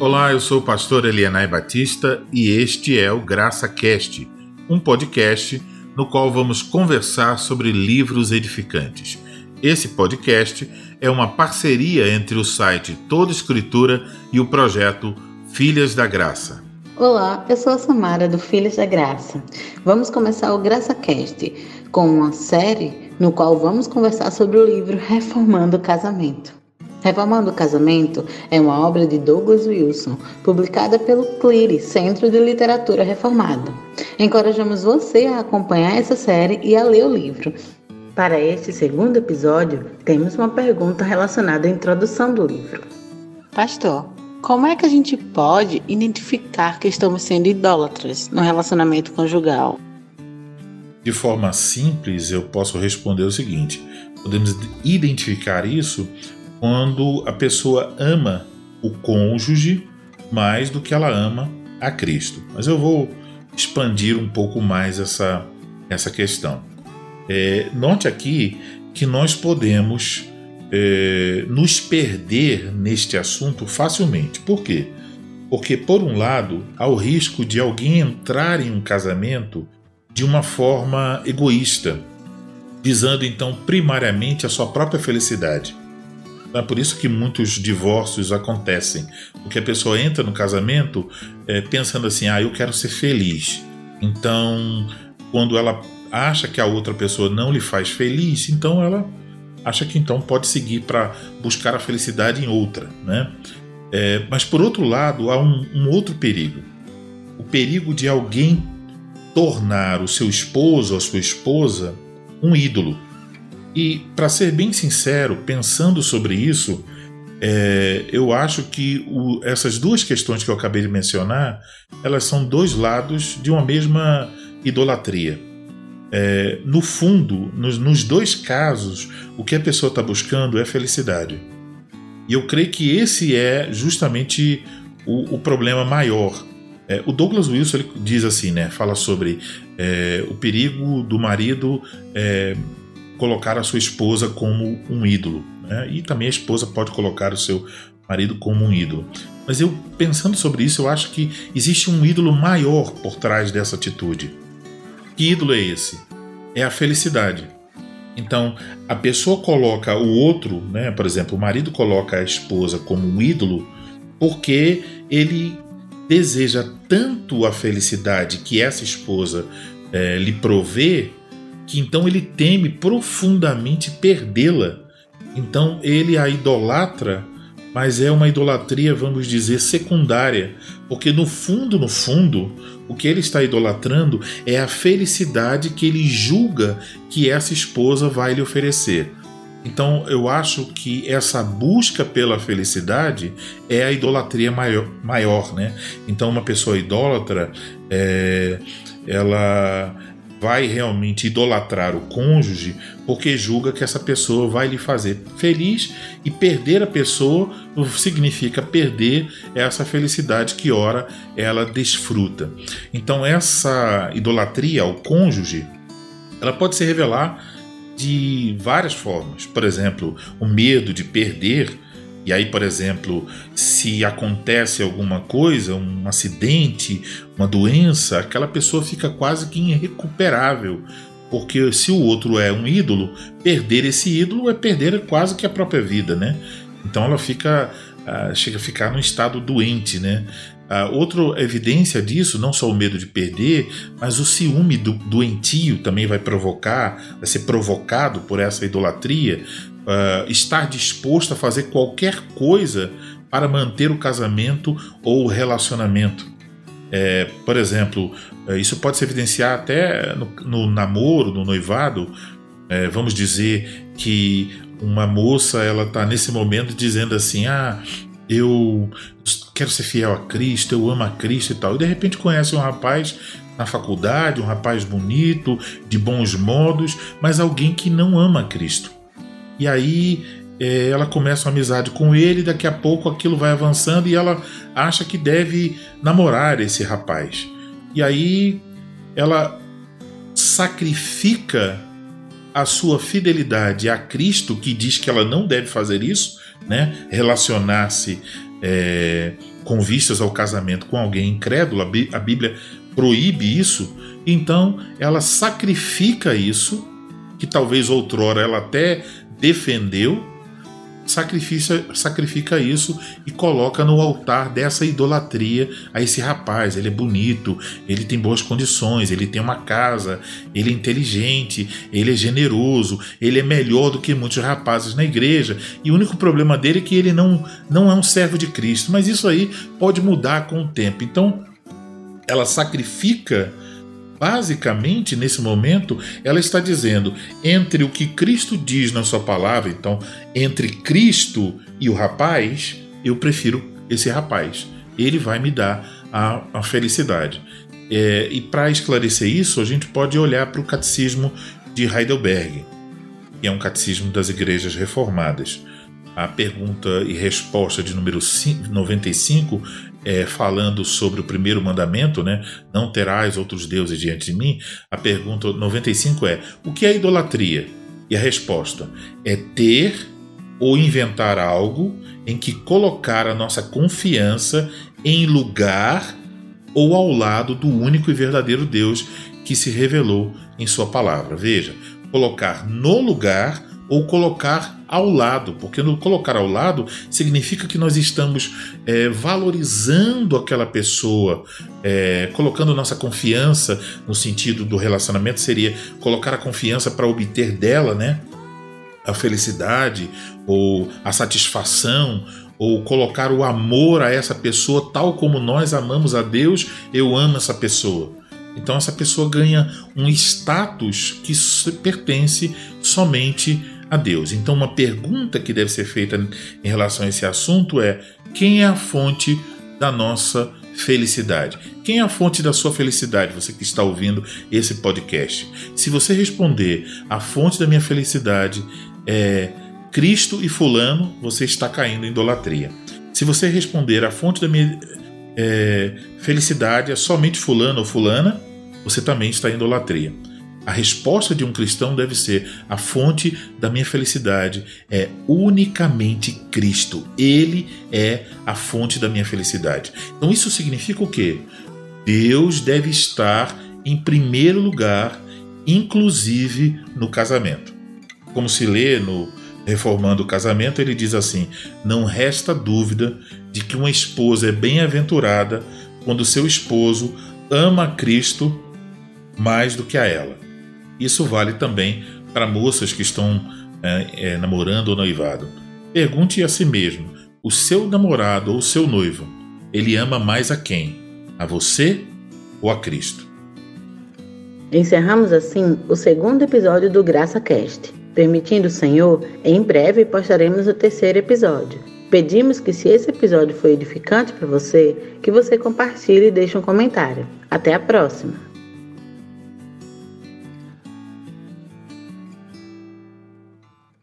Olá, eu sou o pastor Elianai Batista e este é o Graça Cast, um podcast no qual vamos conversar sobre livros edificantes. Esse podcast é uma parceria entre o site Toda Escritura e o projeto Filhas da Graça. Olá, eu sou a Samara do Filhas da Graça. Vamos começar o Graça Cast com uma série no qual vamos conversar sobre o livro Reformando o Casamento. Reformando o Casamento é uma obra de Douglas Wilson, publicada pelo CLIRE, Centro de Literatura Reformada. Encorajamos você a acompanhar essa série e a ler o livro. Para este segundo episódio, temos uma pergunta relacionada à introdução do livro. Pastor, como é que a gente pode identificar que estamos sendo idólatras no relacionamento conjugal? De forma simples, eu posso responder o seguinte: podemos identificar isso quando a pessoa ama o cônjuge mais do que ela ama a Cristo. Mas eu vou expandir um pouco mais essa, essa questão. É, note aqui que nós podemos é, nos perder neste assunto facilmente. Por quê? Porque, por um lado, há o risco de alguém entrar em um casamento de uma forma egoísta, visando então primariamente a sua própria felicidade. É por isso que muitos divórcios acontecem. Porque a pessoa entra no casamento é, pensando assim: ah, eu quero ser feliz. Então, quando ela acha que a outra pessoa não lhe faz feliz, então ela acha que então pode seguir para buscar a felicidade em outra. Né? É, mas por outro lado, há um, um outro perigo: o perigo de alguém tornar o seu esposo ou a sua esposa um ídolo. E, para ser bem sincero, pensando sobre isso, é, eu acho que o, essas duas questões que eu acabei de mencionar, elas são dois lados de uma mesma idolatria. É, no fundo, nos, nos, dois casos, o que a pessoa está buscando é felicidade. E eu creio que esse é justamente o, o problema maior. É, o Douglas Wilson ele diz assim, né? Fala sobre é, o perigo do marido é, colocar a sua esposa como um ídolo. Né? E também a esposa pode colocar o seu marido como um ídolo. Mas eu, pensando sobre isso, eu acho que existe um ídolo maior por trás dessa atitude. Que ídolo é esse? É a felicidade. Então, a pessoa coloca o outro, né? por exemplo, o marido coloca a esposa como um ídolo porque ele deseja tanto a felicidade que essa esposa é, lhe provê que então ele teme profundamente perdê-la. Então ele a idolatra, mas é uma idolatria, vamos dizer, secundária, porque no fundo, no fundo, o que ele está idolatrando é a felicidade que ele julga que essa esposa vai lhe oferecer. Então eu acho que essa busca pela felicidade é a idolatria maior, maior né? Então uma pessoa idólatra, é, ela vai realmente idolatrar o cônjuge porque julga que essa pessoa vai lhe fazer feliz e perder a pessoa significa perder essa felicidade que ora ela desfruta. Então essa idolatria ao cônjuge, ela pode se revelar de várias formas. Por exemplo, o medo de perder e aí, por exemplo, se acontece alguma coisa, um acidente, uma doença, aquela pessoa fica quase que irrecuperável. Porque se o outro é um ídolo, perder esse ídolo é perder quase que a própria vida, né? Então ela fica uh, chega a ficar num estado doente, né? Uh, outra evidência disso, não só o medo de perder, mas o ciúme do, doentio também vai provocar, vai ser provocado por essa idolatria uh, estar disposto a fazer qualquer coisa para manter o casamento ou o relacionamento. É, por exemplo, é, isso pode se evidenciar até no, no namoro, no noivado. É, vamos dizer que uma moça ela está nesse momento dizendo assim: ah, eu quero ser fiel a Cristo, eu amo a Cristo e tal. E de repente conhece um rapaz na faculdade, um rapaz bonito, de bons modos, mas alguém que não ama Cristo. E aí é, ela começa uma amizade com ele, daqui a pouco aquilo vai avançando e ela acha que deve namorar esse rapaz. E aí ela sacrifica a sua fidelidade a Cristo, que diz que ela não deve fazer isso, né? relacionar-se é, com vistas ao casamento com alguém incrédulo, a Bíblia proíbe isso, então ela sacrifica isso, que talvez outrora ela até defendeu, sacrifica, sacrifica isso e coloca no altar dessa idolatria a esse rapaz. Ele é bonito, ele tem boas condições, ele tem uma casa, ele é inteligente, ele é generoso, ele é melhor do que muitos rapazes na igreja. E o único problema dele é que ele não, não é um servo de Cristo. Mas isso aí pode mudar com o tempo. Então, ela sacrifica basicamente, nesse momento, ela está dizendo entre o que Cristo diz na sua palavra, então, entre Cristo e o rapaz, eu prefiro esse rapaz. Ele vai me dar a, a felicidade. É, e para esclarecer isso, a gente pode olhar para o catecismo de Heidelberg, que é um catecismo das igrejas reformadas. A pergunta e resposta de número 95 é, falando sobre o primeiro mandamento, né? Não terás outros deuses diante de mim. A pergunta 95 é: o que é idolatria? E a resposta é ter ou inventar algo em que colocar a nossa confiança em lugar ou ao lado do único e verdadeiro Deus que se revelou em Sua palavra. Veja, colocar no lugar ou colocar ao lado, porque no colocar ao lado significa que nós estamos é, valorizando aquela pessoa, é, colocando nossa confiança no sentido do relacionamento seria colocar a confiança para obter dela, né, a felicidade ou a satisfação ou colocar o amor a essa pessoa tal como nós amamos a Deus, eu amo essa pessoa. Então essa pessoa ganha um status que pertence somente a Deus. Então, uma pergunta que deve ser feita em relação a esse assunto é: quem é a fonte da nossa felicidade? Quem é a fonte da sua felicidade? Você que está ouvindo esse podcast. Se você responder: a fonte da minha felicidade é Cristo e Fulano, você está caindo em idolatria. Se você responder: a fonte da minha é, felicidade é somente Fulano ou Fulana, você também está em idolatria. A resposta de um cristão deve ser: a fonte da minha felicidade é unicamente Cristo. Ele é a fonte da minha felicidade. Então isso significa o quê? Deus deve estar em primeiro lugar, inclusive no casamento. Como se lê no Reformando o Casamento, ele diz assim: Não resta dúvida de que uma esposa é bem-aventurada quando seu esposo ama Cristo mais do que a ela. Isso vale também para moças que estão é, é, namorando ou noivado. Pergunte a si mesmo: o seu namorado ou seu noivo, ele ama mais a quem? A você ou a Cristo? Encerramos assim o segundo episódio do Graça Cast. Permitindo o Senhor, em breve postaremos o terceiro episódio. Pedimos que, se esse episódio foi edificante para você, que você compartilhe e deixe um comentário. Até a próxima!